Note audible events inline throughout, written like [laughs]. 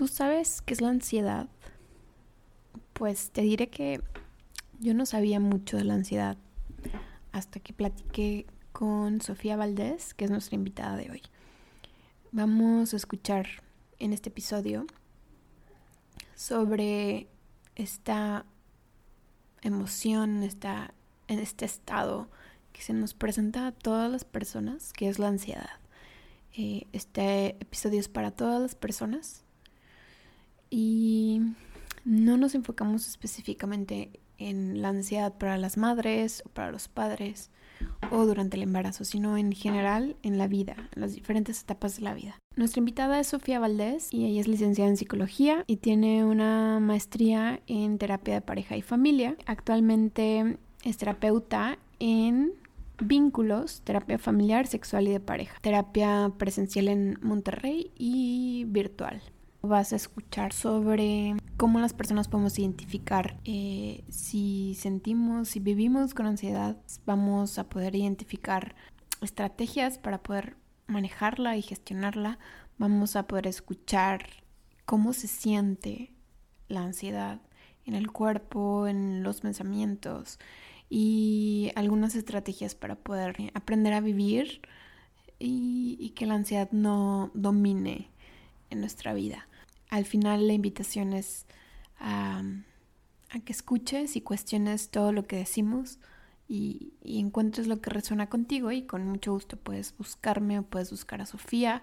¿Tú sabes qué es la ansiedad? Pues te diré que yo no sabía mucho de la ansiedad hasta que platiqué con Sofía Valdés, que es nuestra invitada de hoy. Vamos a escuchar en este episodio sobre esta emoción, esta, en este estado que se nos presenta a todas las personas, que es la ansiedad. Eh, este episodio es para todas las personas y no nos enfocamos específicamente en la ansiedad para las madres o para los padres o durante el embarazo, sino en general en la vida, en las diferentes etapas de la vida. Nuestra invitada es Sofía Valdés y ella es licenciada en psicología y tiene una maestría en terapia de pareja y familia. Actualmente es terapeuta en vínculos, terapia familiar, sexual y de pareja, terapia presencial en Monterrey y virtual. Vas a escuchar sobre cómo las personas podemos identificar eh, si sentimos, si vivimos con ansiedad, vamos a poder identificar estrategias para poder manejarla y gestionarla. Vamos a poder escuchar cómo se siente la ansiedad en el cuerpo, en los pensamientos y algunas estrategias para poder aprender a vivir y, y que la ansiedad no domine en nuestra vida al final la invitación es a, que escuches y cuestiones todo lo que decimos y, encuentres lo que resuena contigo y con mucho gusto puedes buscarme o puedes buscar a Sofía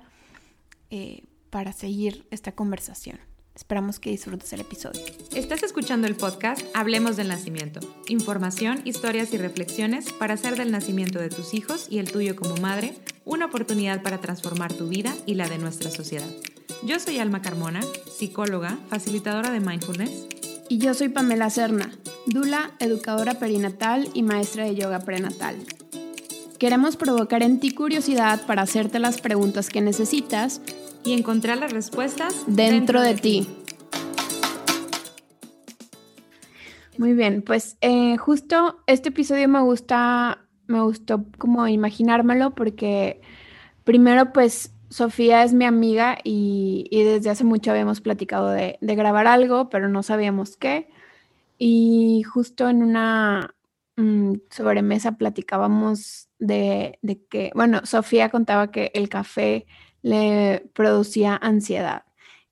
eh, para seguir esta conversación. Esperamos que disfrutes el episodio. Estás escuchando el podcast Hablemos del Nacimiento. Información, historias y reflexiones para hacer del nacimiento de tus hijos y el tuyo como madre una oportunidad para transformar tu vida y la de nuestra sociedad. Yo soy Alma Carmona, psicóloga, facilitadora de mindfulness. Y yo soy Pamela Serna, dula, educadora perinatal y maestra de yoga prenatal. Queremos provocar en ti curiosidad para hacerte las preguntas que necesitas y encontrar las respuestas dentro, de, ti. Muy bien, pues eh, justo este episodio me gusta, me gustó como imaginármelo porque primero pues Sofía es mi amiga y, desde hace mucho habíamos platicado de, grabar algo, pero no sabíamos qué. Y justo en una mm, sobremesa platicábamos de, que, bueno, Sofía contaba que el café le producía ansiedad.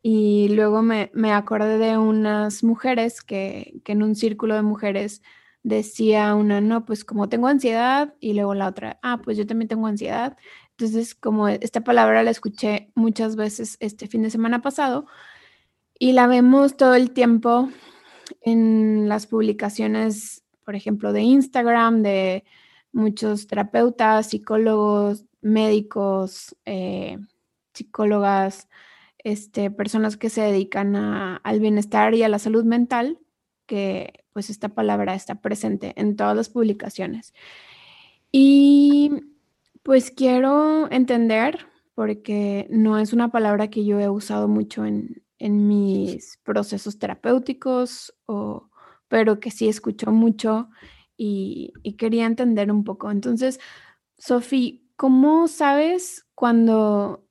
Y luego me, acordé de unas mujeres que, que en un círculo de mujeres decía una, no, pues como tengo ansiedad, y luego la otra, ah, pues yo también tengo ansiedad. Entonces, como esta palabra la escuché muchas veces este fin de semana pasado y la vemos todo el tiempo en las publicaciones, por ejemplo, de Instagram, de muchos terapeutas, psicólogos, médicos, eh, psicólogas, este, personas que se dedican al bienestar y a la salud mental, que pues esta palabra está presente en todas las publicaciones. Y pues quiero entender, porque no es una palabra que yo he usado mucho en, mis procesos terapéuticos, o, pero que sí escucho mucho y, quería entender un poco. Entonces, Sofía, ¿cómo sabes cuando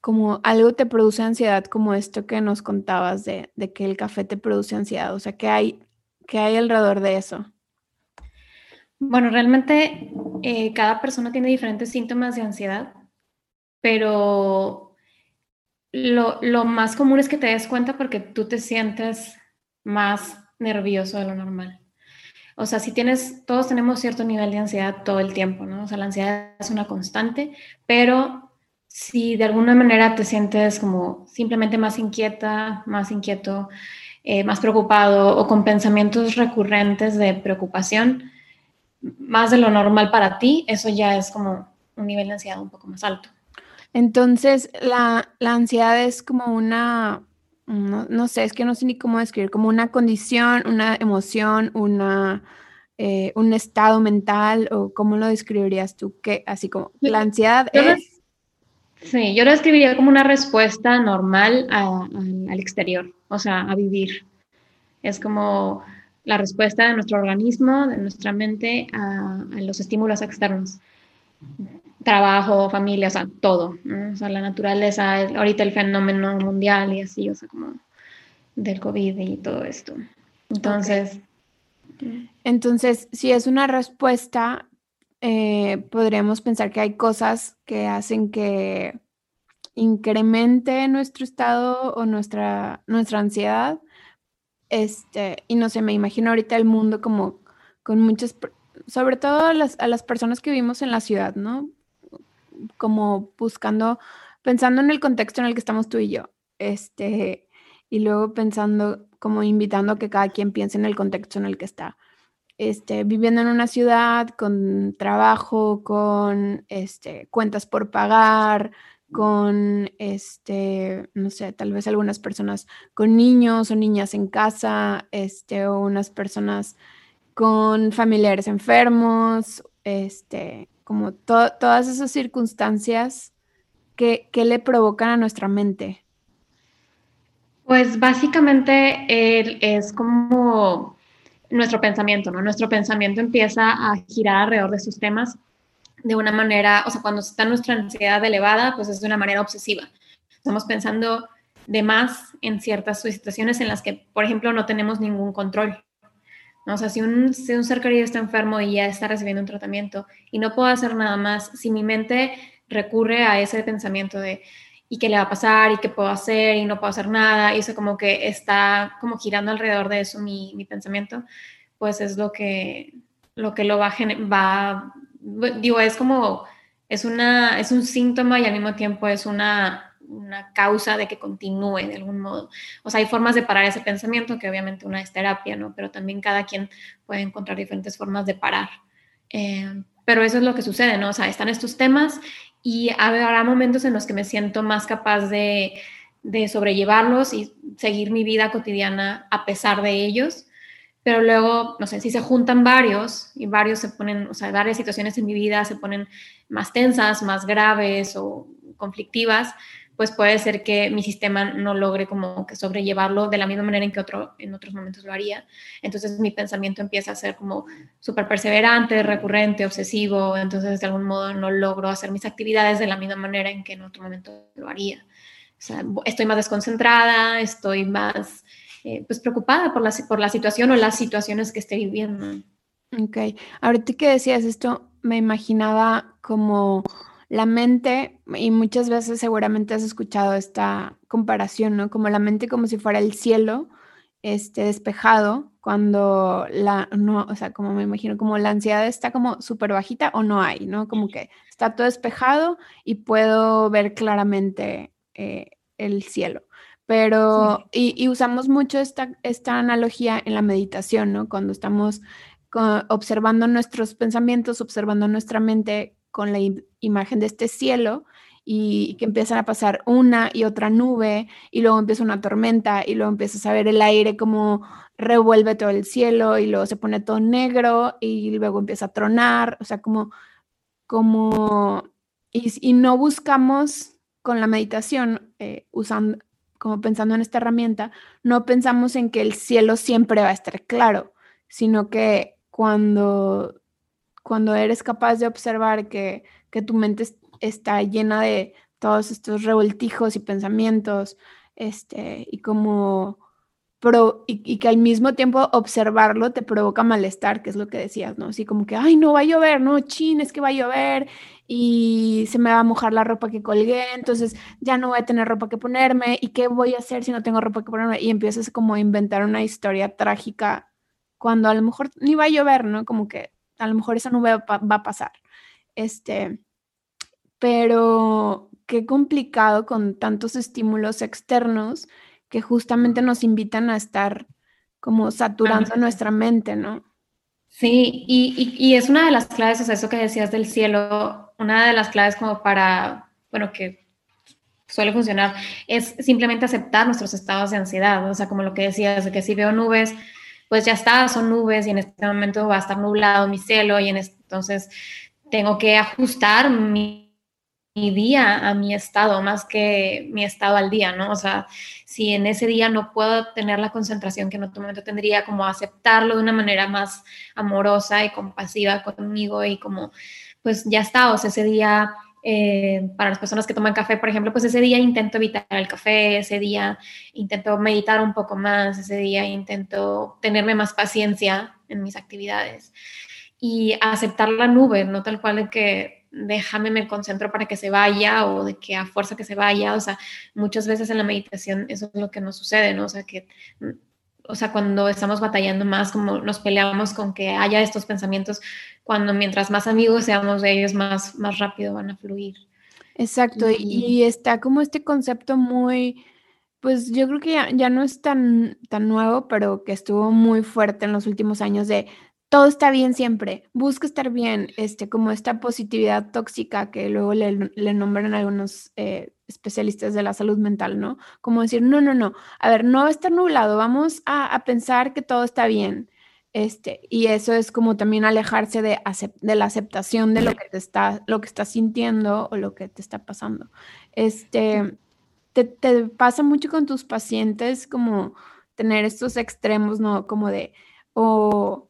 como algo te produce ansiedad, como esto que nos contabas de, que el café te produce ansiedad? O sea, ¿qué hay, qué hay alrededor de eso? Bueno, realmente eh, cada persona tiene diferentes síntomas de ansiedad, pero lo, más común es que te des cuenta porque tú te sientes más nervioso de lo normal. O sea, si tienes, todos tenemos cierto nivel de ansiedad todo el tiempo, ¿no? O sea, la ansiedad es una constante, pero si de alguna manera te sientes como simplemente más inquieta, más inquieto, eh, más preocupado o con pensamientos recurrentes de preocupación, más de lo normal para ti, eso ya es como un nivel de ansiedad un poco más alto. Entonces, la, ansiedad es como una, no, sé, es que no sé ni cómo describir, como una condición, una emoción, una, eh, un estado mental, o cómo lo describirías tú, que así como la ansiedad es... sí, yo lo describiría como una respuesta normal al exterior, o sea, a vivir. Es como la respuesta de nuestro organismo, de nuestra mente a, los estímulos externos. trabajo, familia, o sea, todo, o sea, la naturaleza, ahorita el fenómeno mundial y así, o sea, como del COVID y todo esto. Entonces... Entonces, si es una respuesta, eh, podríamos pensar que hay cosas que hacen que incremente nuestro estado o nuestra, nuestra ansiedad. Este, y no sé, me imagino ahorita el mundo como con muchas, sobre todo a las, a las personas que vivimos en la ciudad, ¿no? Como buscando, pensando en el contexto en el que estamos tú y yo. Este, y luego pensando, como invitando a que cada quien piense en el contexto en el que está. Este, viviendo en una ciudad con trabajo, con este, cuentas por pagar, con, este, no sé, tal vez algunas personas con niños o niñas en casa, este, o unas personas con familiares enfermos, este, como todas esas circunstancias que, que le provocan a nuestra mente. Pues básicamente es como nuestro pensamiento, ¿no? Nuestro pensamiento empieza a girar alrededor de esos temas de una manera, o sea, cuando está nuestra ansiedad elevada, pues es de una manera obsesiva. Estamos pensando de más en ciertas situaciones en las que, por ejemplo, no tenemos ningún control. ¿no? O sea, si un, si un ser querido está enfermo y ya está recibiendo un tratamiento y no puedo hacer nada más, si mi mente recurre a ese pensamiento de, y qué le va a pasar y qué puedo hacer y no puedo hacer nada, y eso como que está como girando alrededor de eso mi, mi pensamiento, pues es lo que lo, que lo va, va, digo, es como, es, una, es un síntoma y al mismo tiempo es una, una causa de que continúe de algún modo. O sea, hay formas de parar ese pensamiento, que obviamente una es terapia, ¿no? Pero también cada quien puede encontrar diferentes formas de parar. Eh, pero eso es lo que sucede, ¿no? O sea, están estos temas y habrá momentos en los que me siento más capaz de, sobrellevarlos y seguir mi vida cotidiana a pesar de ellos. Pero luego, no sé, si se juntan varios y varios se ponen, o sea, varias situaciones en mi vida se ponen más tensas, más graves o conflictivas, pues puede ser que mi sistema no logre como que sobrellevarlo de la misma manera en que otro, en otros momentos lo haría. Entonces mi pensamiento empieza a ser como súper perseverante, recurrente, obsesivo, entonces de algún modo no logro hacer mis actividades de la misma manera en que en otro momento lo haría. O sea, estoy más desconcentrada, estoy más eh, pues preocupada por la, por la situación o las situaciones que estoy viviendo. Ok, ahorita que decías esto, me imaginaba como la mente, y muchas veces seguramente has escuchado esta comparación, ¿no? Como la mente como si fuera el cielo, este, despejado, cuando la, no, o sea, como me imagino, como la ansiedad está como súper bajita o no hay, ¿no? Como que está todo despejado y puedo ver claramente eh, el cielo. Pero, y, usamos mucho esta, esta analogía en la meditación, ¿no? Cuando estamos observando nuestros pensamientos, observando nuestra mente, con la imagen de este cielo y que empiezan a pasar una y otra nube y luego empieza una tormenta y luego empiezas a ver el aire como revuelve todo el cielo y luego se pone todo negro y luego empieza a tronar, o sea, como, como, y, no buscamos con la meditación, eh, usando, como pensando en esta herramienta, no pensamos en que el cielo siempre va a estar claro, sino que cuando cuando eres capaz de observar que, tu mente está llena de todos estos revoltijos y pensamientos, este, y como pro, y, que al mismo tiempo observarlo te provoca malestar, que es lo que decías, ¿no? Así como que, ay, no va a llover, no, chin, es que va a llover y se me va a mojar la ropa que colgué, entonces ya no voy a tener ropa que ponerme, ¿y qué voy a hacer si no tengo ropa que ponerme? Y empiezas como a inventar una historia trágica cuando a lo mejor ni va a llover, ¿no? Como que a lo mejor esa nube va, a pasar. Este, pero qué complicado con tantos estímulos externos que justamente nos invitan a estar como saturando nuestra mente, ¿no? Sí, y, es una de las claves, o sea, eso que decías del cielo, una de las claves como para, bueno, que suele funcionar, es simplemente aceptar nuestros estados de ansiedad, o sea, como lo que decías, de que si veo nubes, pues ya está, son nubes y en este momento va a estar nublado mi cielo y en entonces tengo que ajustar mi día a mi estado más que mi estado al día, ¿no? O sea, si en ese día no puedo tener la concentración que en otro momento tendría, como aceptarlo de una manera más amorosa y compasiva conmigo y como, pues ya está, o sea, ese día eh, para las personas que toman café, por ejemplo, pues ese día intento evitar el café, ese día intento meditar un poco más, ese día intento tenerme más paciencia en mis actividades y aceptar la nube, no tal cual de que déjame me concentro para que se vaya o de que a fuerza que se vaya, o sea, muchas veces en la meditación eso es lo que nos sucede, ¿no? O sea, que o sea, cuando estamos batallando más, como nos peleamos con que haya estos pensamientos, cuando mientras más amigos seamos de ellos, más, más rápido van a fluir. Exacto, y, está como este concepto muy, pues yo creo que ya, ya, no es tan, tan nuevo, pero que estuvo muy fuerte en los últimos años de todo está bien siempre, busca estar bien, este, como esta positividad tóxica que luego le, nombran algunos eh, especialistas de la salud mental, ¿no? Como decir, no, no, no, a ver, no está nublado, vamos a, pensar que todo está bien. Este, y eso es como también alejarse de, de la aceptación de lo que te está, lo que estás sintiendo o lo que te está pasando. Este, te, te pasa mucho con tus pacientes como tener estos extremos, ¿no? Como de, o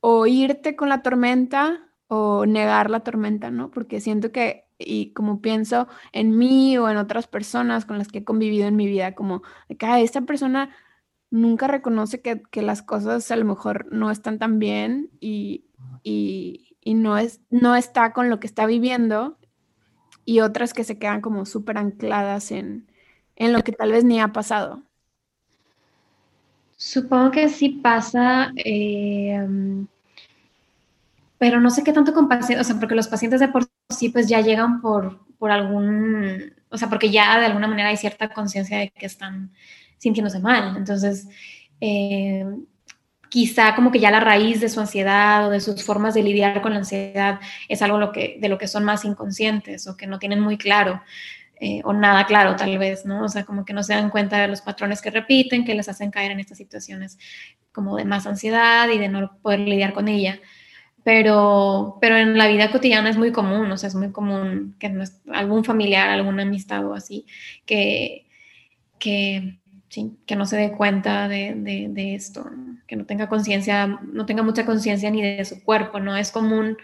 o irte con la tormenta o negar la tormenta, ¿no? Porque siento que, y como pienso en mí o en otras personas con las que he convivido en mi vida, como que esta persona nunca reconoce que, las cosas a lo mejor no están tan bien y, no, es, no está con lo que está viviendo, y otras que se quedan como súper ancladas en, en lo que tal vez ni ha pasado. Supongo que sí pasa, eh, pero no sé qué tanto con pacientes, o sea, porque los pacientes de por sí pues ya llegan por, por algún, o sea, porque ya de alguna manera hay cierta conciencia de que están sintiéndose mal. Entonces, eh, quizá como que ya la raíz de su ansiedad o de sus formas de lidiar con la ansiedad es algo lo que, de lo que son más inconscientes o que no tienen muy claro. Eh, o nada claro tal vez, ¿no? O sea, como que no se dan cuenta de los patrones que repiten, que les hacen caer en estas situaciones como de más ansiedad y de no poder lidiar con ella. Pero, pero en la vida cotidiana es muy común, o sea, es muy común que algún familiar, alguna amistad o así, que, que, sí, que no se dé cuenta de, de, esto, que no tenga conciencia, no tenga mucha conciencia ni de su cuerpo, ¿no? Es común,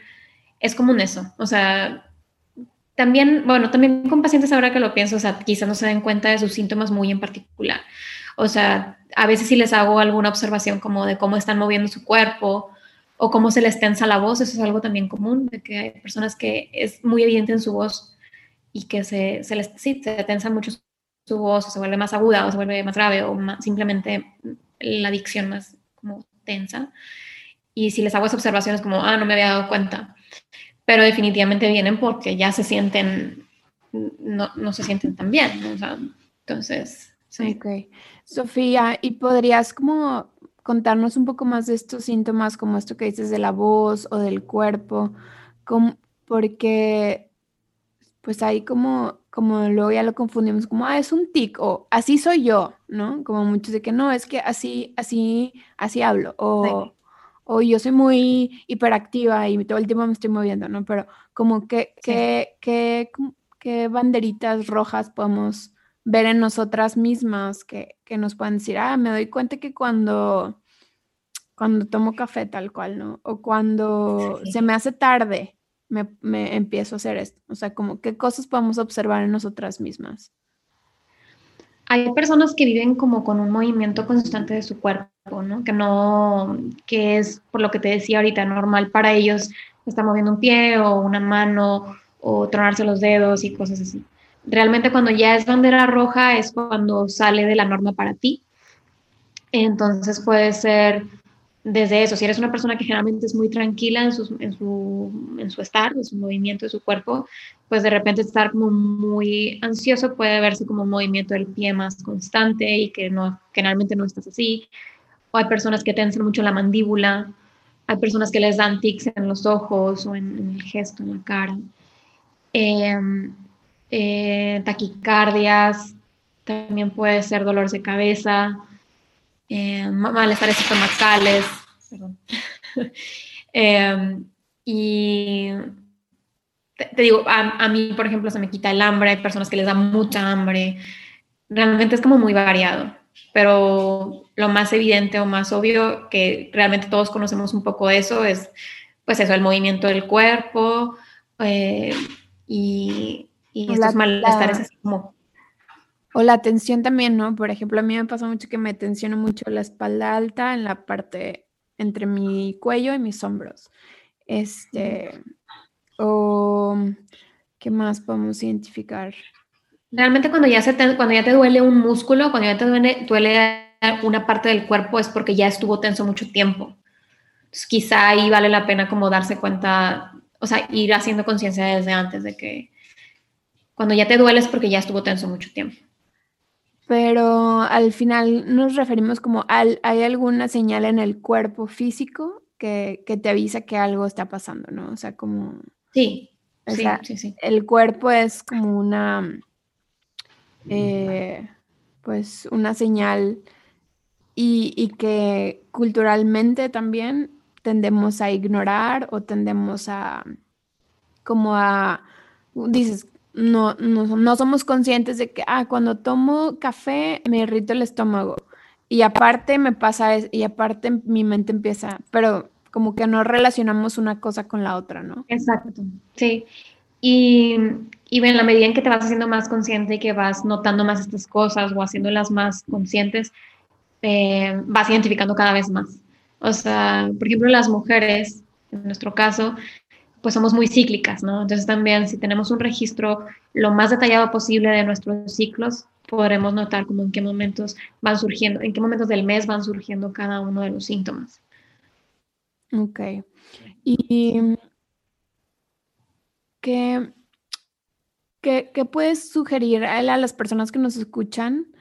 es común eso, o sea, también, bueno, también con pacientes ahora que lo pienso, o sea, quizás no se den cuenta de sus síntomas muy en particular. O sea, a veces si les hago alguna observación como de cómo están moviendo su cuerpo o cómo se les tensa la voz, eso es algo también común, de que hay personas que es muy evidente en su voz y que se, se les sí, se tensa mucho su voz, o se vuelve más aguda o se vuelve más grave o simplemente la dicción más como tensa. Y si les hago esas observaciones como, ah, no me había dado cuenta pero definitivamente vienen porque ya se sienten, no, no se sienten tan bien, entonces, sí. Ok. Sofía, ¿y podrías como contarnos un poco más de estos síntomas, como esto que dices de la voz o del cuerpo? porque pues ahí como, como luego ya lo confundimos, como, ah, es un tic, o así soy yo, ¿no? Como muchos de que no, es que así, así, así hablo, o o yo soy muy hiperactiva y todo el tiempo me estoy moviendo, ¿no? Pero como que, qué banderitas rojas podemos ver en nosotras mismas que, nos puedan decir, ah, me doy cuenta que cuando, cuando tomo café tal cual, ¿no? O cuando se me hace tarde, me, me empiezo a hacer esto. O sea, como qué cosas podemos observar en nosotras mismas. Hay personas que viven como con un movimiento constante de su cuerpo, ¿no? Que no, que es por lo que te decía ahorita, normal para ellos estar moviendo un pie o una mano o tronarse los dedos y cosas así. Realmente cuando ya es bandera roja es cuando sale de la norma para ti. Entonces puede ser desde eso, si eres una persona que generalmente es muy tranquila en su, en su, en su estar, en su movimiento de su cuerpo, pues de repente estar como muy ansioso puede verse como un movimiento del pie más constante y que no, generalmente no estás así. Hay personas que tensan mucho la mandíbula, hay personas que les dan tics en los ojos o en, el gesto, en la cara. Em, eh, taquicardias, también puede ser dolores de cabeza, eh, malestares estomacales, perdón. [laughs] Em, y te, digo, a, mí, por ejemplo, se me quita el hambre, hay personas que les da mucha hambre. Realmente es como muy variado, pero lo más evidente o más obvio que realmente todos conocemos un poco de eso es, pues eso, el movimiento del cuerpo eh, y, y estos malestares así como... O la tensión también, ¿no? Por ejemplo, a mí me pasa mucho que me tensiono mucho la espalda alta en la parte entre mi cuello y mis hombros. Este, o ¿qué más podemos identificar? Realmente cuando ya, se te, cuando ya te duele un músculo, cuando ya te duele, duele una parte del cuerpo es porque ya estuvo tenso mucho tiempo. Entonces, quizá ahí vale la pena como darse cuenta, o sea, ir haciendo conciencia desde antes de que cuando ya te duele es porque ya estuvo tenso mucho tiempo. Pero al final nos referimos como al, hay alguna señal en el cuerpo físico que, que te avisa que algo está pasando, ¿no? O sea, como... Sí, sí, sí, El cuerpo es como una, eh, pues una señal y, que culturalmente también tendemos a ignorar o tendemos a, como a, dices, no, no, no somos conscientes de que, ah, cuando tomo café me irrito el estómago. Y aparte me pasa, y aparte mi mente empieza, pero como que no relacionamos una cosa con la otra, ¿no? Exacto, sí. Y, y en la medida en que te vas haciendo más consciente y que vas notando más estas cosas o haciéndolas más conscientes, eh, vas identificando cada vez más. O sea, por ejemplo, las mujeres, en nuestro caso, pues somos muy cíclicas, ¿no? Entonces también si tenemos un registro lo más detallado posible de nuestros ciclos, podremos notar como en qué momentos van surgiendo, en qué momentos del mes van surgiendo cada uno de los síntomas. Ok. ¿Y qué, qué, puedes sugerir a, las personas que nos escuchan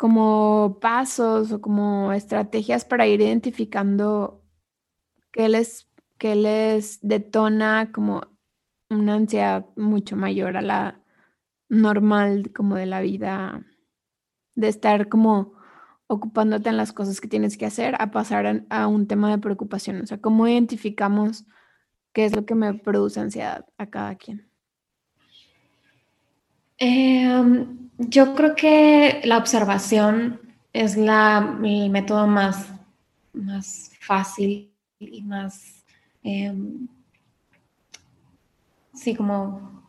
como pasos o como estrategias para ir identificando qué les, qué les detona como una ansiedad mucho mayor a la normal como de la vida, de estar como ocupándote en las cosas que tienes que hacer a pasar a, un tema de preocupación? O sea, ¿cómo identificamos qué es lo que me produce ansiedad a cada quien? Em, yo creo que la observación es la, el método más, más fácil y más, em, sí, como,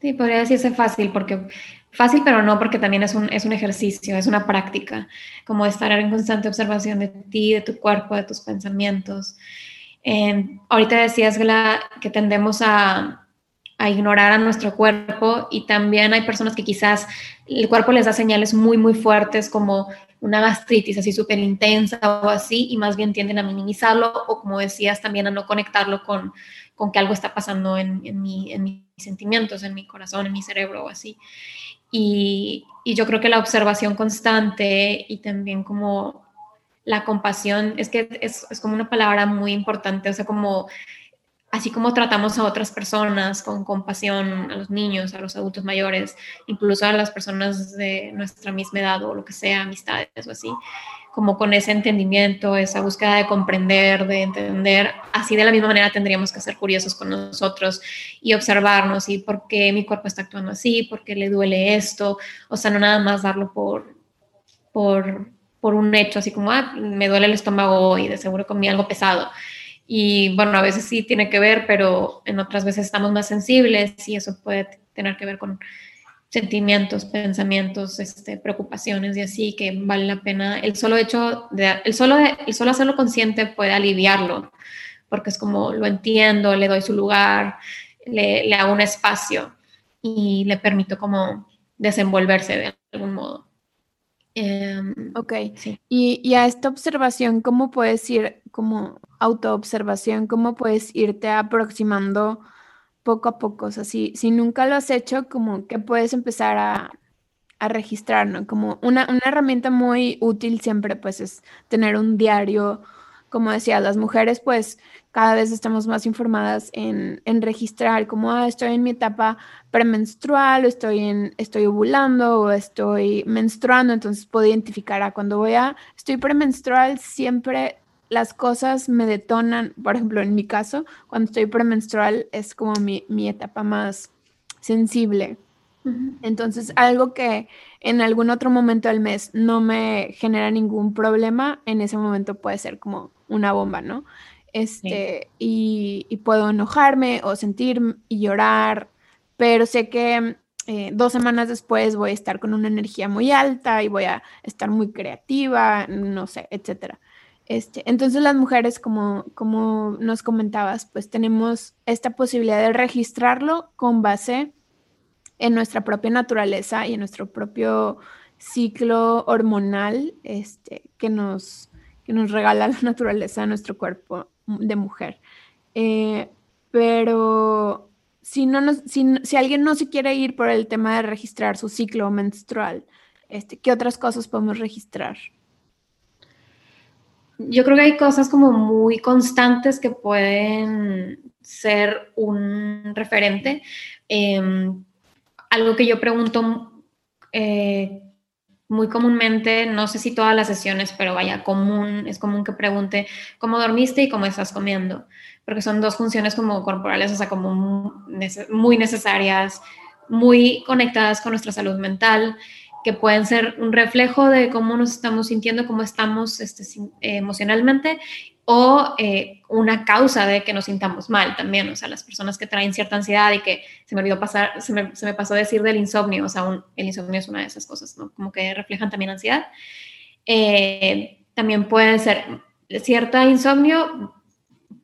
sí, podría decirse fácil porque Fácil, pero no, porque también es un, es un ejercicio, es una práctica, como estar en constante observación de ti, de tu cuerpo, de tus pensamientos. ahorita decías, que tendemos a, a ignorar a nuestro cuerpo y también hay personas que quizás el cuerpo les da señales muy, muy fuertes como una gastritis así súper intensa o así y más bien tienden a minimizarlo o como decías también a no conectarlo con, con que algo está pasando en, en, mi, en mis sentimientos, en mi corazón, en mi cerebro o así. Y, yo creo que la observación constante y también como la compasión, es que es, es, como una palabra muy importante, o sea, como así como tratamos a otras personas con compasión, a los niños, a los adultos mayores, incluso a las personas de nuestra misma edad o lo que sea, amistades o así, como con ese entendimiento, esa búsqueda de comprender, de entender, así de la misma manera tendríamos que ser curiosos con nosotros y observarnos y por qué mi cuerpo está actuando así, por qué le duele esto, o sea, no nada más darlo por, por, por un hecho, así como, ah, me duele el estómago y de seguro comí algo pesado. Y bueno, a veces sí tiene que ver, pero en otras veces estamos más sensibles y eso puede tener que ver con sentimientos, pensamientos, este, preocupaciones y así, que vale la pena. El solo hecho de, el solo, el solo hacerlo consciente puede aliviarlo, porque es como lo entiendo, le doy su lugar, le, le hago un espacio y le permito como desenvolverse de algún modo. Em, ok, sí. y, y, a esta observación, ¿cómo puedes ir, como autoobservación, cómo puedes irte aproximando poco a poco. O sea, si, nunca lo has hecho, como que puedes empezar a, registrar, ¿no? Como una, herramienta muy útil siempre, pues, es tener un diario. Como decía, las mujeres, pues, cada vez estamos más informadas en, registrar, como, ah, estoy en mi etapa premenstrual, o estoy, en, estoy ovulando, o estoy menstruando, entonces puedo identificar a cuando voy a, estoy premenstrual, siempre las cosas me detonan, por ejemplo, en mi caso, cuando estoy premenstrual es como mi, mi etapa más sensible. Entonces, algo que en algún otro momento del mes no me genera ningún problema, en ese momento puede ser como una bomba, ¿no? Este, y, y, puedo enojarme o sentir y llorar, pero sé que eh, dos semanas después voy a estar con una energía muy alta y voy a estar muy creativa, no sé, etcétera. Este, entonces las mujeres, como, como nos comentabas, pues tenemos esta posibilidad de registrarlo con base en nuestra propia naturaleza y en nuestro propio ciclo hormonal este, que, nos, que nos regala la naturaleza de nuestro cuerpo de mujer. Eh, pero si, no nos, si, alguien no se quiere ir por el tema de registrar su ciclo menstrual, este, ¿qué otras cosas podemos registrar? Yo creo que hay cosas como muy constantes que pueden ser un referente. Em, algo que yo pregunto eh, muy comúnmente, no sé si todas las sesiones, pero vaya, común, es común que pregunte cómo dormiste y cómo estás comiendo, porque son dos funciones como corporales, o sea, como muy necesarias, muy conectadas con nuestra salud mental que pueden ser un reflejo de cómo nos estamos sintiendo, cómo estamos este, emocionalmente o eh, una causa de que nos sintamos mal también, o sea, las personas que traen cierta ansiedad y que se me olvidó pasar, se me, se me pasó decir del insomnio, o sea, el insomnio es una de esas cosas, ¿no? Como que reflejan también ansiedad. Eh, también puede ser cierta insomnio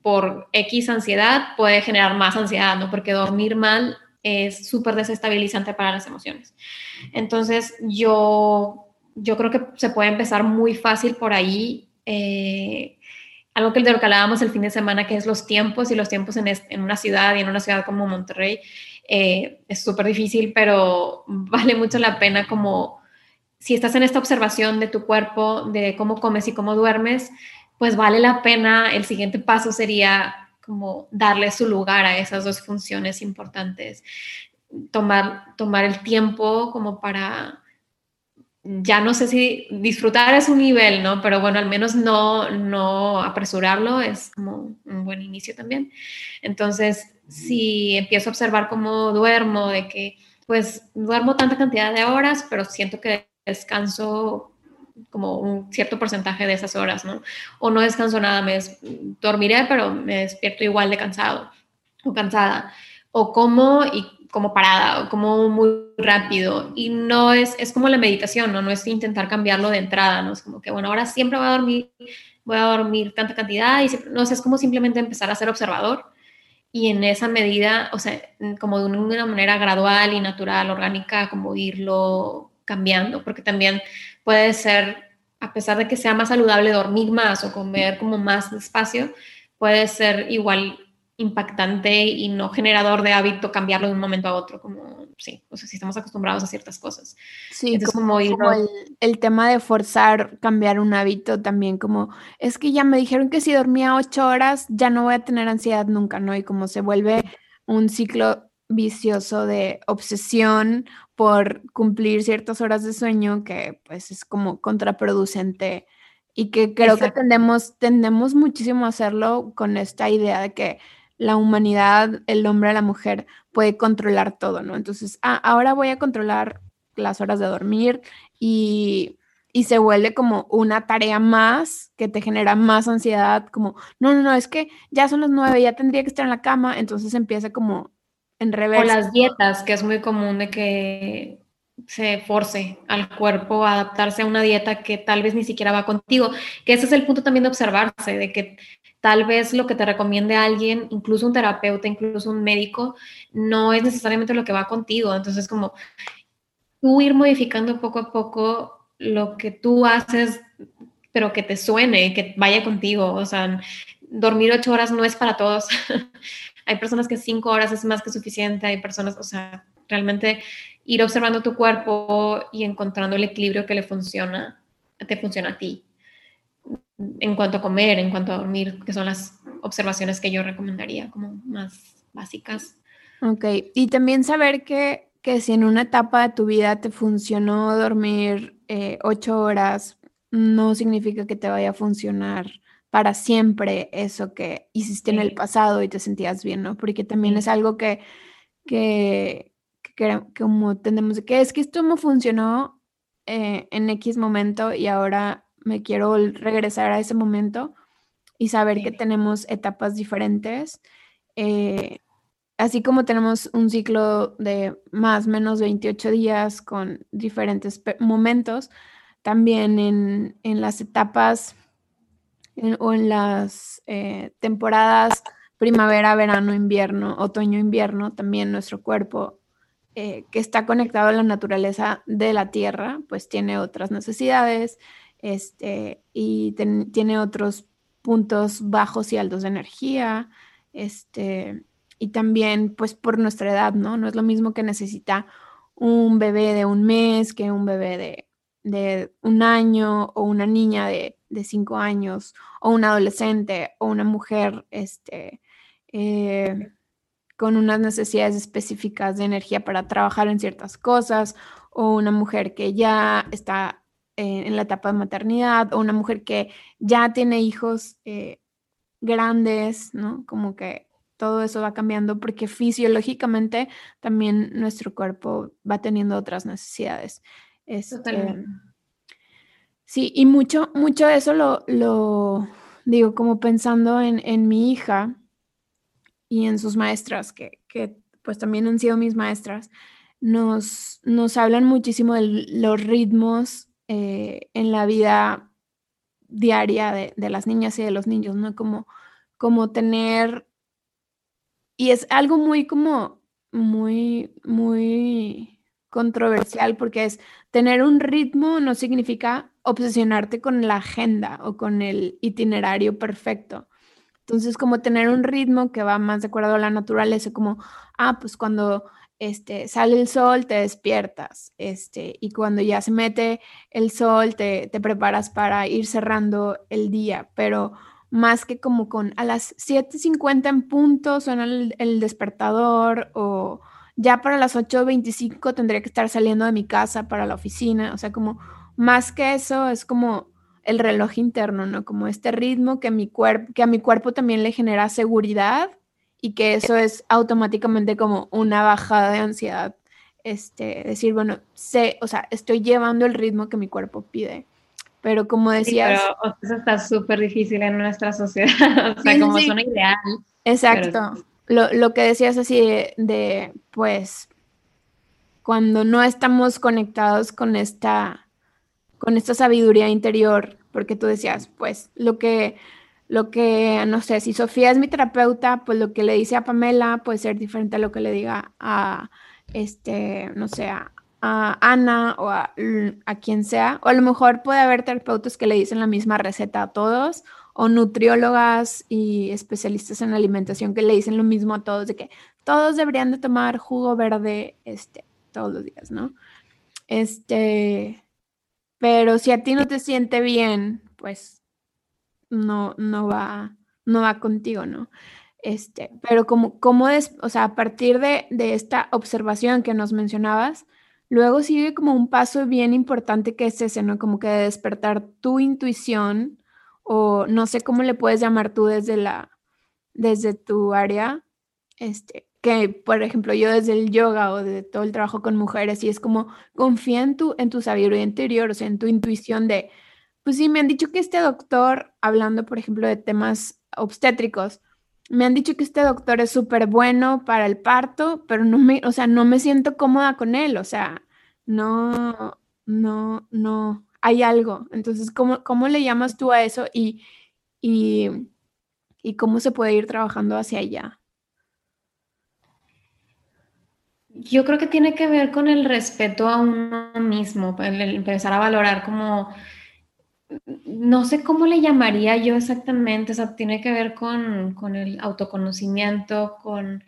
por X ansiedad, puede generar más ansiedad, ¿no? Porque dormir mal es súper desestabilizante para las emociones. Entonces, yo, yo creo que se puede empezar muy fácil por ahí. Eh, algo que de lo que hablábamos el fin de semana, que es los tiempos y los tiempos en, en una ciudad y en una ciudad como Monterrey, eh, es súper difícil, pero [laughs] vale mucho la pena como si estás en esta observación de tu cuerpo, de cómo comes y cómo duermes, pues vale la pena, el siguiente paso sería como darle su lugar a esas dos funciones importantes, tomar, tomar el tiempo como para, ya no sé si disfrutar es un nivel, ¿no? Pero bueno, al menos no, no apresurarlo es como un buen inicio también. Entonces, si empiezo a observar cómo duermo, de que pues duermo tanta cantidad de horas, pero siento que descanso como un cierto porcentaje de esas horas, ¿no? O no descanso nada, me dormiré, pero me despierto igual de cansado o cansada. O como y como parada, o como muy rápido. Y no es, es como la meditación, ¿no? No es intentar cambiarlo de entrada, ¿no? Es como que, bueno, ahora siempre voy a dormir, voy a dormir tanta cantidad y no sé, es como simplemente empezar a ser observador y en esa medida, o sea, como de una manera gradual y natural, orgánica, como irlo cambiando, porque también puede ser, a pesar de que sea más saludable dormir más o comer como más despacio, puede ser igual impactante y no generador de hábito cambiarlo de un momento a otro, como, sí, o sea, si estamos acostumbrados a ciertas cosas. Sí, como, el, el, tema de forzar cambiar un hábito también, como, es que ya me dijeron que si dormía ocho horas ya no voy a tener ansiedad nunca, ¿no? Y como se vuelve un ciclo vicioso de obsesión por cumplir ciertas horas de sueño que pues es como contraproducente y que creo que tendemos, tendemos muchísimo a hacerlo con esta idea de que la humanidad, el hombre, la mujer puede controlar todo, ¿no? Entonces, ah, ahora voy a controlar las horas de dormir y, y se vuelve como una tarea más que te genera más ansiedad, como, no, no, no, es que ya son las nueve, ya tendría que estar en la cama, entonces empieza como en O las dietas, que es muy común de que se force al cuerpo a adaptarse a una dieta que tal vez ni siquiera va contigo, que ese es el punto también de observarse, de que tal vez lo que te recomiende alguien, incluso un terapeuta, incluso un médico, no es necesariamente lo que va contigo. Entonces, como tú ir modificando poco a poco lo que tú haces, pero que te suene, que vaya contigo. O sea, dormir ocho horas no es para todos. [laughs] Hay personas que cinco horas es más que suficiente, hay personas, o sea, realmente ir observando tu cuerpo y encontrando el equilibrio que le funciona, te funciona a ti. En cuanto a comer, en cuanto a dormir, que son las observaciones que yo recomendaría como más básicas. Ok, y también saber que, que si en una etapa de tu vida te funcionó dormir eh, ocho horas, no significa que te vaya a funcionar para siempre eso que hiciste en el pasado y te sentías bien, ¿no? Porque también es algo que, que, que, como tenemos, que es que esto me funcionó eh, en X momento y ahora me quiero regresar a ese momento y saber que tenemos etapas diferentes. Eh, así como tenemos un ciclo de más o menos 28 días con diferentes momentos, también en, en las etapas o en las eh, temporadas primavera, verano, invierno, otoño, invierno, también nuestro cuerpo eh, que está conectado a la naturaleza de la tierra, pues tiene otras necesidades este, y tiene otros puntos bajos y altos de energía, este, y también pues por nuestra edad, ¿no? No es lo mismo que necesita un bebé de un mes que un bebé de, de un año o una niña de, de, cinco años o un adolescente o una mujer este, eh, con unas necesidades específicas de energía para trabajar en ciertas cosas o una mujer que ya está en la etapa de maternidad o una mujer que ya tiene hijos eh, grandes, ¿no? Como que todo eso va cambiando porque fisiológicamente también nuestro cuerpo va teniendo otras necesidades. Este, sí, y mucho, mucho de eso lo, lo digo como pensando en, en, mi hija y en sus maestras, que, que, pues también han sido mis maestras, nos, nos hablan muchísimo de los ritmos eh, en la vida diaria de, de, las niñas y de los niños, ¿no? Como, como tener, y es algo muy como, muy, muy controversial porque es tener un ritmo no significa obsesionarte con la agenda o con el itinerario perfecto. Entonces, como tener un ritmo que va más de acuerdo a la naturaleza, como, ah, pues cuando este, sale el sol, te despiertas, este, y cuando ya se mete el sol, te, preparas para ir cerrando el día, pero más que como con a las 7.50 en punto suena el, despertador o ya para las 8.25 tendría que estar saliendo de mi casa para la oficina, o sea, como más que eso es como el reloj interno, ¿no? Como este ritmo que, mi que a mi cuerpo también le genera seguridad y que eso es automáticamente como una bajada de ansiedad. Este, decir, bueno, sé, o sea, estoy llevando el ritmo que mi cuerpo pide. Pero como decías... pero eso está súper difícil en nuestra sociedad, [laughs] o sea, como suena ideal. Exacto. Lo, lo, que decías así de, de, pues, cuando no estamos conectados con esta, con esta sabiduría interior, porque tú decías, pues, lo que lo que, no sé, si Sofía es mi terapeuta, pues lo que le dice a Pamela puede ser diferente a lo que le diga a, este, no sé, a, Ana o a, quien sea. O a lo mejor puede haber terapeutas que le dicen la misma receta a todos, o nutriólogas y especialistas en alimentación que le dicen lo mismo a todos, de que todos deberían de tomar jugo verde, este, todos los días, ¿no? Este, pero si a ti no te siente bien, pues no, no va, no va contigo, ¿no? Este, pero como, como es, o sea, a partir de, esta observación que nos mencionabas, luego sigue como un paso bien importante que es ese, ¿no? Como que de despertar tu intuición, o no sé cómo le puedes llamar tú desde la, desde tu área, este, que por ejemplo yo desde el yoga o de todo el trabajo con mujeres, y es como confía en tu, en tu sabiduría interior, o sea, en tu intuición de pues sí, me han dicho que este doctor, hablando por ejemplo de temas obstétricos, me han dicho que este doctor es súper bueno para el parto, pero no me, o sea, no me siento cómoda con él, o sea, no, no, no, hay algo. Entonces, ¿cómo, cómo le llamas tú a eso y, y, y cómo se puede ir trabajando hacia allá? Yo creo que tiene que ver con el respeto a uno mismo, el empezar a valorar como no sé cómo le llamaría yo exactamente, o sea, tiene que ver con, el autoconocimiento, con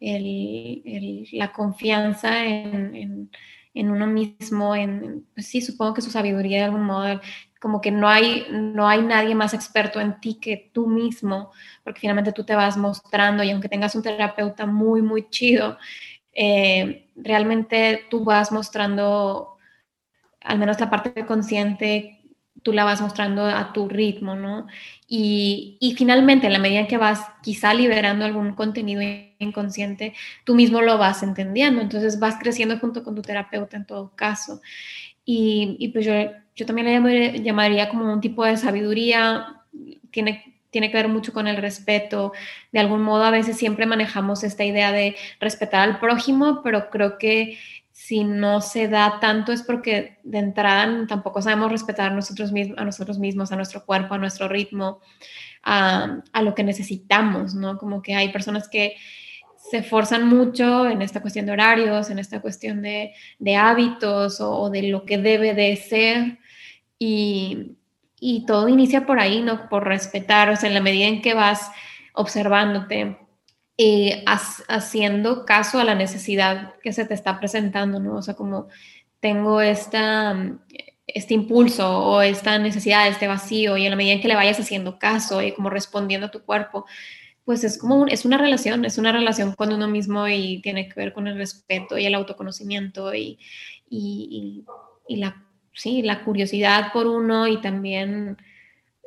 la confianza en, uno mismo, en, pues sí, supongo que su sabiduría de algún modo, como que no hay, no hay nadie más experto en ti que tú mismo, porque finalmente tú te vas mostrando y aunque tengas un terapeuta muy, muy chido, eh, realmente tú vas mostrando al menos la parte consciente tú la vas mostrando a tu ritmo, ¿no? Y, y, finalmente, en la medida en que vas quizá liberando algún contenido inconsciente, tú mismo lo vas entendiendo, entonces vas creciendo junto con tu terapeuta en todo caso. Y, y pues yo, yo también le llamaría, llamaría, como un tipo de sabiduría, tiene, tiene que ver mucho con el respeto. De algún modo, a veces siempre manejamos esta idea de respetar al prójimo, pero creo que si no se da tanto es porque de entrada tampoco sabemos respetar a nosotros mismos, a nosotros mismos, a nuestro cuerpo, a nuestro ritmo, a, lo que necesitamos, ¿no? Como que hay personas que se esforzan mucho en esta cuestión de horarios, en esta cuestión de, hábitos o, de lo que debe de ser y, y todo inicia por ahí, ¿no? Por respetar, o sea, en la medida en que vas observándote, eh, haciendo caso a la necesidad que se te está presentando, ¿no? O sea, como tengo esta, este impulso o esta necesidad, este vacío, y en la medida en que le vayas haciendo caso y como respondiendo a tu cuerpo, pues es como es una relación, es una relación con uno mismo y tiene que ver con el respeto y el autoconocimiento y, y, y la, sí, la curiosidad por uno y también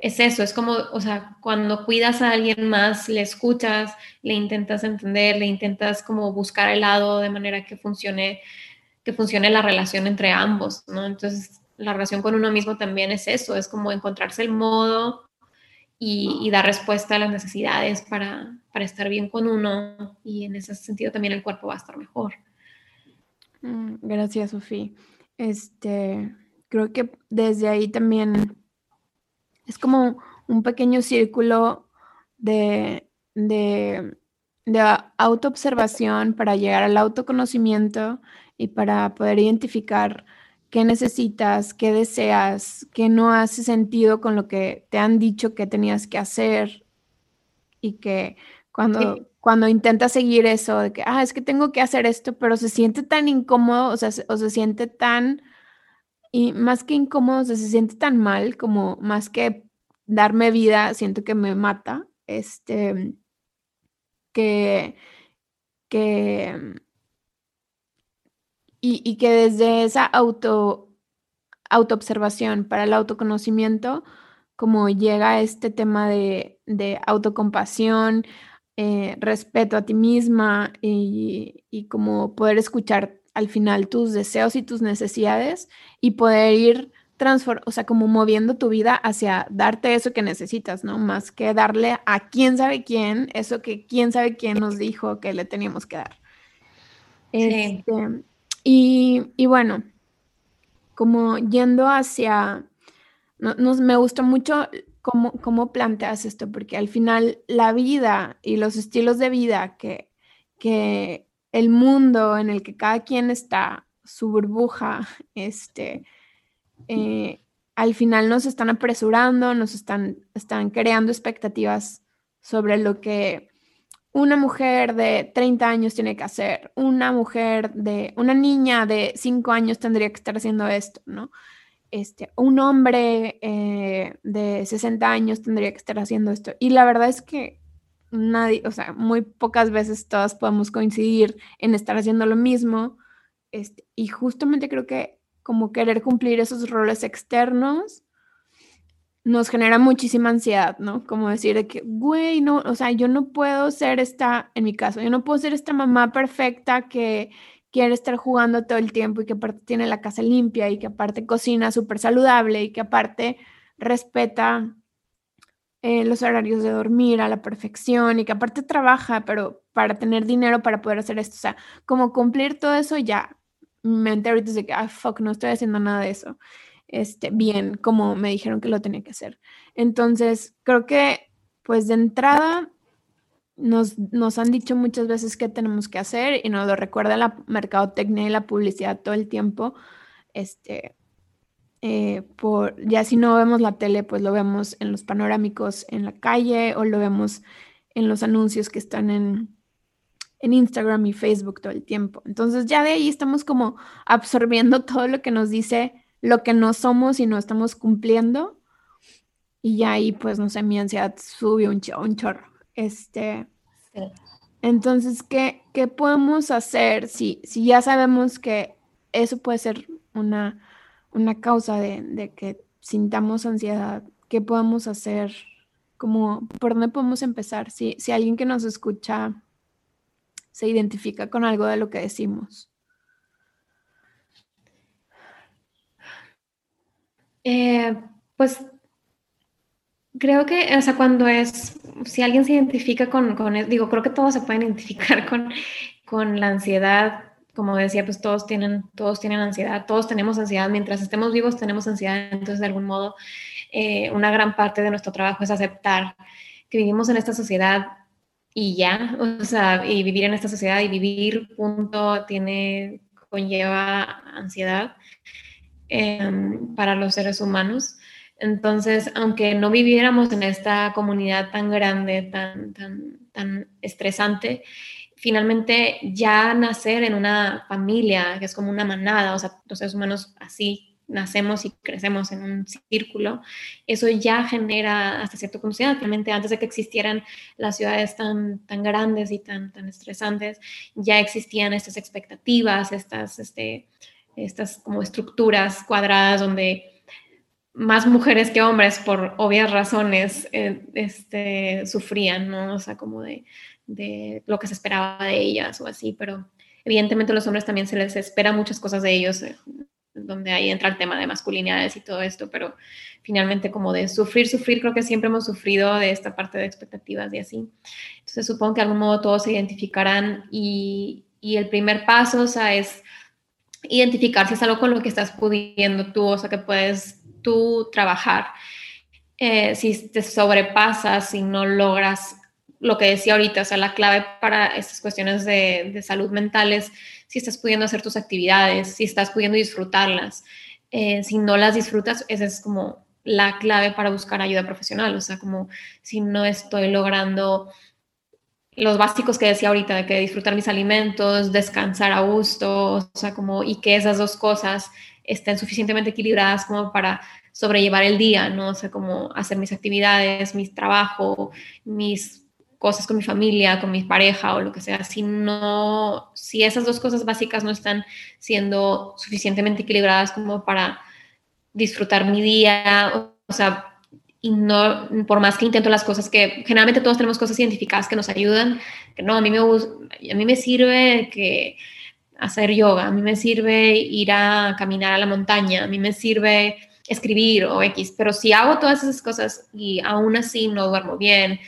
es eso, es como, o sea, cuando cuidas a alguien más, le escuchas, le intentas entender, le intentas como buscar el lado de manera que funcione, que funcione la relación entre ambos, ¿no? Entonces, la relación con uno mismo también es eso, es como encontrarse el modo y, dar respuesta a las necesidades para, para, estar bien con uno y en ese sentido también el cuerpo va a estar mejor. Mm, gracias, Sofía. Este, creo que desde ahí también es como un pequeño círculo de, de, autoobservación para llegar al autoconocimiento y para poder identificar qué necesitas, qué deseas, qué no hace sentido con lo que te han dicho que tenías que hacer y que cuando, cuando intentas seguir eso de que, ah, es que tengo que hacer esto, pero se siente tan incómodo, o sea, o se siente tan y más que incómodo, se siente tan mal como más que darme vida, siento que me mata, este, que, que, y, que desde esa auto, autoobservación para el autoconocimiento, como llega este tema de, de autocompasión, eh, respeto a ti misma y, y como poder escuchar al final tus deseos y tus necesidades y poder ir o sea, como moviendo tu vida hacia darte eso que necesitas, ¿no? Más que darle a quién sabe quién, eso que quién sabe quién nos dijo que le teníamos que dar. Este, y, y, bueno, como yendo hacia, nos, me gusta mucho cómo, cómo planteas esto, porque al final la vida y los estilos de vida que, que el mundo en el que cada quien está, su burbuja, este, eh, al final nos están apresurando, nos están, están creando expectativas sobre lo que una mujer de 30 años tiene que hacer, una mujer de, una niña de 5 años tendría que estar haciendo esto, ¿no? Este, un hombre eh, de 60 años tendría que estar haciendo esto. Y la verdad es que nadie, o sea, muy pocas veces todas podemos coincidir en estar haciendo lo mismo. Este, y justamente creo que como querer cumplir esos roles externos nos genera muchísima ansiedad, ¿no? Como decir que, güey, no, o sea, yo no puedo ser esta, en mi caso, yo no puedo ser esta mamá perfecta que quiere estar jugando todo el tiempo y que aparte tiene la casa limpia y que aparte cocina súper saludable y que aparte respeta eh, los horarios de dormir a la perfección y que aparte trabaja, pero para tener dinero para poder hacer esto, o sea, como cumplir todo eso ya mente ahorita de que, ah, fuck, no estoy haciendo nada de eso. Este, bien, como me dijeron que lo tenía que hacer. Entonces, creo que, pues de entrada, nos, nos han dicho muchas veces qué tenemos que hacer y nos lo recuerda la mercadotecnia y la publicidad todo el tiempo. Este, eh, por, ya si no vemos la tele, pues lo vemos en los panorámicos en la calle o lo vemos en los anuncios que están en, en Instagram y Facebook todo el tiempo. Entonces ya de ahí estamos como absorbiendo [laughs] todo lo que nos dice lo que no somos y no estamos cumpliendo. Y ya ahí, pues, no sé, mi ansiedad subió un, un chorro. Este, Entonces, ¿qué, ¿qué, podemos hacer si, si ya sabemos que eso puede ser una, una causa de, de que sintamos ansiedad, qué podemos hacer, como por dónde podemos empezar, si, si alguien que nos escucha se identifica con algo de lo que decimos. Eh, pues creo que, o sea, cuando es, si alguien se identifica con, con digo, creo que todos se pueden identificar [laughs] con, con la ansiedad, como decía, pues todos tienen, todos tienen ansiedad, todos tenemos ansiedad, mientras estemos vivos tenemos ansiedad, entonces de algún modo eh, una gran parte de nuestro trabajo es aceptar que vivimos en esta sociedad y ya, o sea, y vivir en esta sociedad y vivir, punto, tiene, conlleva ansiedad Em, para los seres humanos. Entonces, aunque no viviéramos en esta comunidad tan grande, tan, tan, tan estresante, finalmente ya nacer en una familia, que es como una manada, o sea, los seres humanos así nacemos y crecemos en un círculo, eso ya genera hasta cierto punto, Finalmente, antes de que existieran las ciudades tan, tan grandes y tan, tan estresantes, ya existían estas expectativas, estas, este, estas como estructuras cuadradas donde más mujeres que hombres, por obvias razones, eh, este, sufrían, ¿no? O sea, como de, de, lo que se esperaba de ellas o así, pero evidentemente a los hombres también se les espera muchas cosas de ellos, eh, donde ahí entra el tema de masculinidades y todo esto, pero finalmente como de sufrir, sufrir, creo que siempre hemos sufrido de esta parte de expectativas y así. Entonces supongo que de algún modo todos se identificarán y, y el primer paso, o sea, es identificar si es algo con lo que estás pudiendo tú, o sea, que puedes tú trabajar. Eh, si te sobrepasas, si no logras lo que decía ahorita, o sea, la clave para estas cuestiones de, de salud mental es si estás pudiendo hacer tus actividades, si estás pudiendo disfrutarlas. Eh, si no las disfrutas, esa es como la clave para buscar ayuda profesional, o sea, como si no estoy logrando los básicos que decía ahorita, de que disfrutar mis alimentos, descansar a gusto, o sea, como, y que esas dos cosas estén suficientemente equilibradas como para sobrellevar el día, ¿no? O sea, como hacer mis actividades, mi trabajo, mis cosas con mi familia, con mi pareja o lo que sea. Si no, si esas dos cosas básicas no están siendo suficientemente equilibradas como para disfrutar mi día, o sea, y no, por más que intento las cosas que generalmente todos tenemos cosas identificadas que nos ayudan, que no, a mí me, a mí me sirve que hacer yoga, a mí me sirve ir a caminar a la montaña, a mí me sirve escribir o X, pero si hago todas esas cosas y aún así no duermo bien,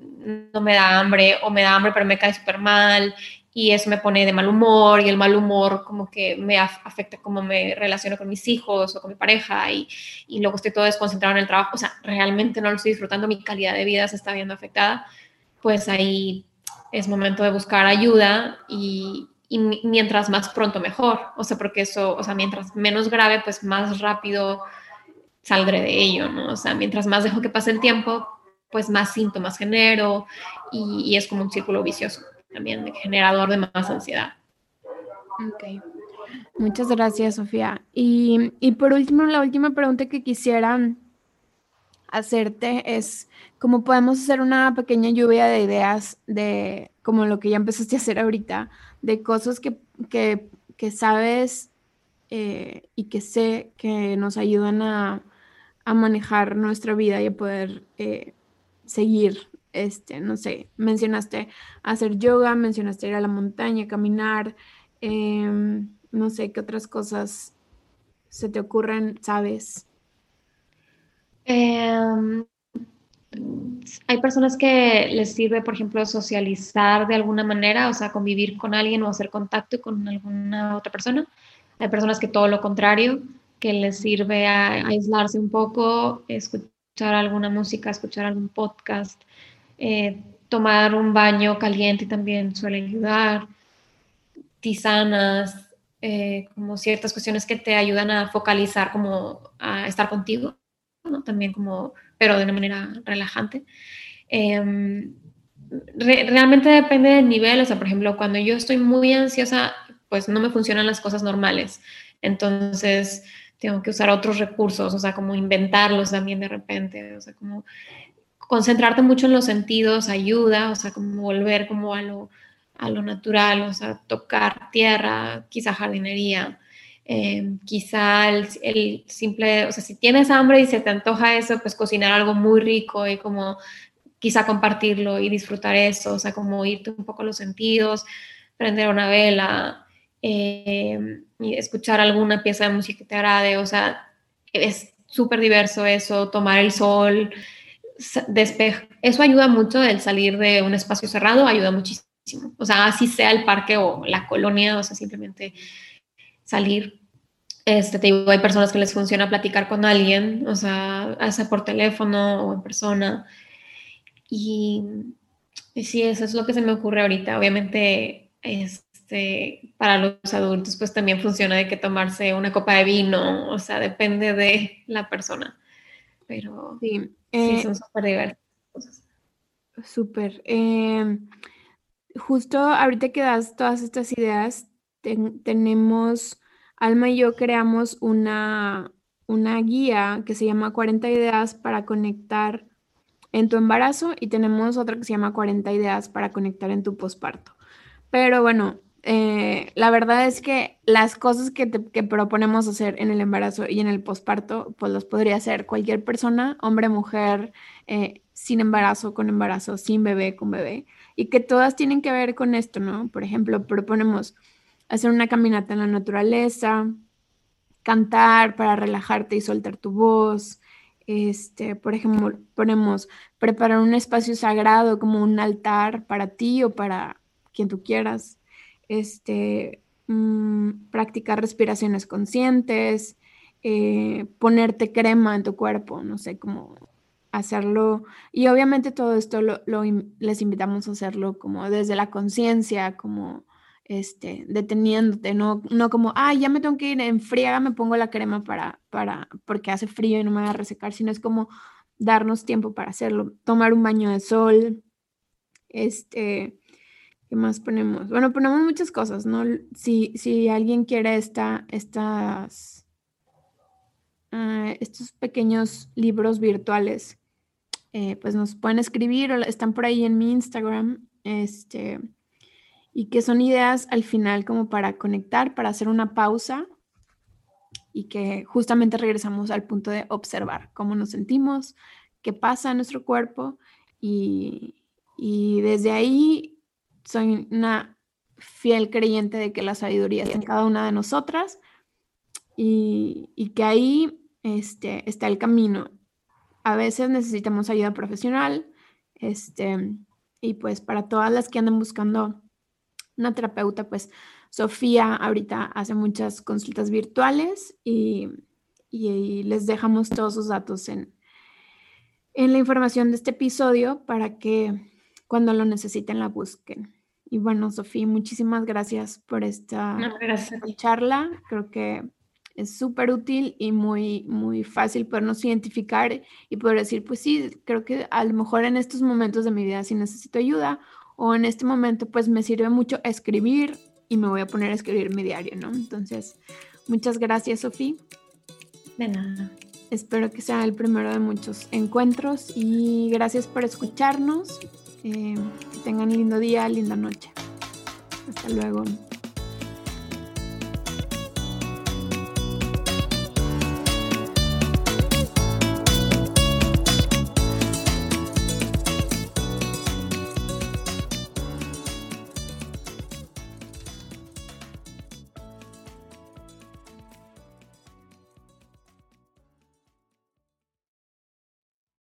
no me da hambre o me da hambre pero me cae súper mal y eso me pone de mal humor y el mal humor como que me afecta cómo me relaciono con mis hijos o con mi pareja y, y, luego estoy todo desconcentrado en el trabajo, o sea, realmente no lo estoy disfrutando, mi calidad de vida se está viendo afectada, pues ahí es momento de buscar ayuda y, y mientras más pronto mejor, o sea, porque eso, o sea, mientras menos grave, pues más rápido saldré de ello, ¿no? O sea, mientras más dejo que pase el tiempo, pues más síntomas genero y, es como un círculo vicioso también generador de más ansiedad. Ok. Muchas gracias, Sofía. Y, y, por último, la última pregunta que quisiera hacerte es cómo podemos hacer una pequeña lluvia de ideas de como lo que ya empezaste a hacer ahorita, de cosas que, que, que sabes eh, y que sé que nos ayudan a, a, manejar nuestra vida y a poder eh, seguir este, no sé, mencionaste hacer yoga, mencionaste ir a la montaña, caminar, em, no sé qué otras cosas se te ocurren, sabes. Em, hay personas que les sirve, por ejemplo, socializar de alguna manera, o sea, convivir con alguien o hacer contacto con alguna otra persona. Hay personas que todo lo contrario, que les sirve a aislarse un poco, escuchar alguna música, escuchar algún podcast, eh, tomar un baño caliente también suele ayudar, tisanas, eh, como ciertas cuestiones que te ayudan a focalizar, como a estar contigo, también como, pero de una manera relajante. Em, realmente depende del nivel, o sea, por ejemplo, cuando yo estoy muy ansiosa, pues no me funcionan las cosas normales, entonces tengo que usar otros recursos, o sea, como inventarlos también de repente, o sea, como concentrarte mucho en los sentidos ayuda, o sea, como volver como a lo, a lo natural, o sea, tocar tierra, quizá jardinería, Em, quizá el, simple, o sea, si tienes hambre y se te antoja eso, pues cocinar algo muy rico y como quizá compartirlo y disfrutar eso, o sea, como irte un poco a los sentidos, prender una vela y escuchar alguna pieza de música que te agrade, o sea, es súper diverso eso, tomar el sol, despejar, eso ayuda mucho el salir de un espacio cerrado, ayuda muchísimo. O sea, así sea el parque o la colonia, o sea, simplemente salir. Este, te digo, hay personas que les funciona platicar con alguien, o sea, hace por teléfono o en persona. Y, y sí, eso es lo que se me ocurre ahorita. Obviamente, este, para los adultos, pues también funciona de que tomarse una copa de vino, o sea, depende de la persona. Pero sí, eh, son súper diversas Súper. Em, justo ahorita que das todas estas ideas, tenemos, Alma y yo creamos una, una guía que se llama 40 ideas para conectar en tu embarazo y tenemos otra que se llama 40 ideas para conectar en tu posparto. Pero bueno, eh, la verdad es que las cosas que, que, proponemos hacer en el embarazo y en el posparto, pues los podría hacer cualquier persona, hombre, mujer, eh, sin embarazo, con embarazo, sin bebé, con bebé, y que todas tienen que ver con esto, ¿no? Por ejemplo, proponemos hacer una caminata en la naturaleza, cantar para relajarte y soltar tu voz. Este, por ejemplo, ponemos preparar un espacio sagrado como un altar para ti o para quien tú quieras este, mm, practicar respiraciones conscientes, eh, ponerte crema en tu cuerpo, no sé cómo hacerlo. Y obviamente todo esto lo, les invitamos a hacerlo como desde la conciencia, como este, deteniéndote, no, no como, ah, ya me tengo que ir en friega, me pongo la crema para, para, porque hace frío y no me va a resecar, sino es como darnos tiempo para hacerlo, tomar un baño de sol, este, ¿Qué más ponemos? Bueno, ponemos muchas cosas, ¿no? Si, si alguien quiere esta, estas, ah, estos pequeños libros virtuales, eh, pues nos pueden escribir o están por ahí en mi Instagram, este, y que son ideas al final como para conectar, para hacer una pausa y que justamente regresamos al punto de observar cómo nos sentimos, qué pasa en nuestro cuerpo y, y desde ahí soy una fiel creyente de que la sabiduría está en cada una de nosotras y, que ahí este, está el camino. A veces necesitamos ayuda profesional, este, y pues para todas las que andan buscando una terapeuta, pues Sofía ahorita hace muchas consultas virtuales y, les dejamos todos sus datos en, en la información de este episodio para que cuando lo necesiten la busquen. Y bueno, Sofía, muchísimas gracias por esta charla. Creo que es súper útil y muy, muy fácil podernos identificar y poder decir, pues sí, creo que a lo mejor en estos momentos de mi vida sí necesito ayuda o en este momento pues me sirve mucho escribir y me voy a poner a escribir mi diario, ¿no? Entonces, muchas gracias, Sofía. De nada. Espero que sea el primero de muchos encuentros y gracias por escucharnos. Eh, que tengan lindo día, linda noche. Hasta luego.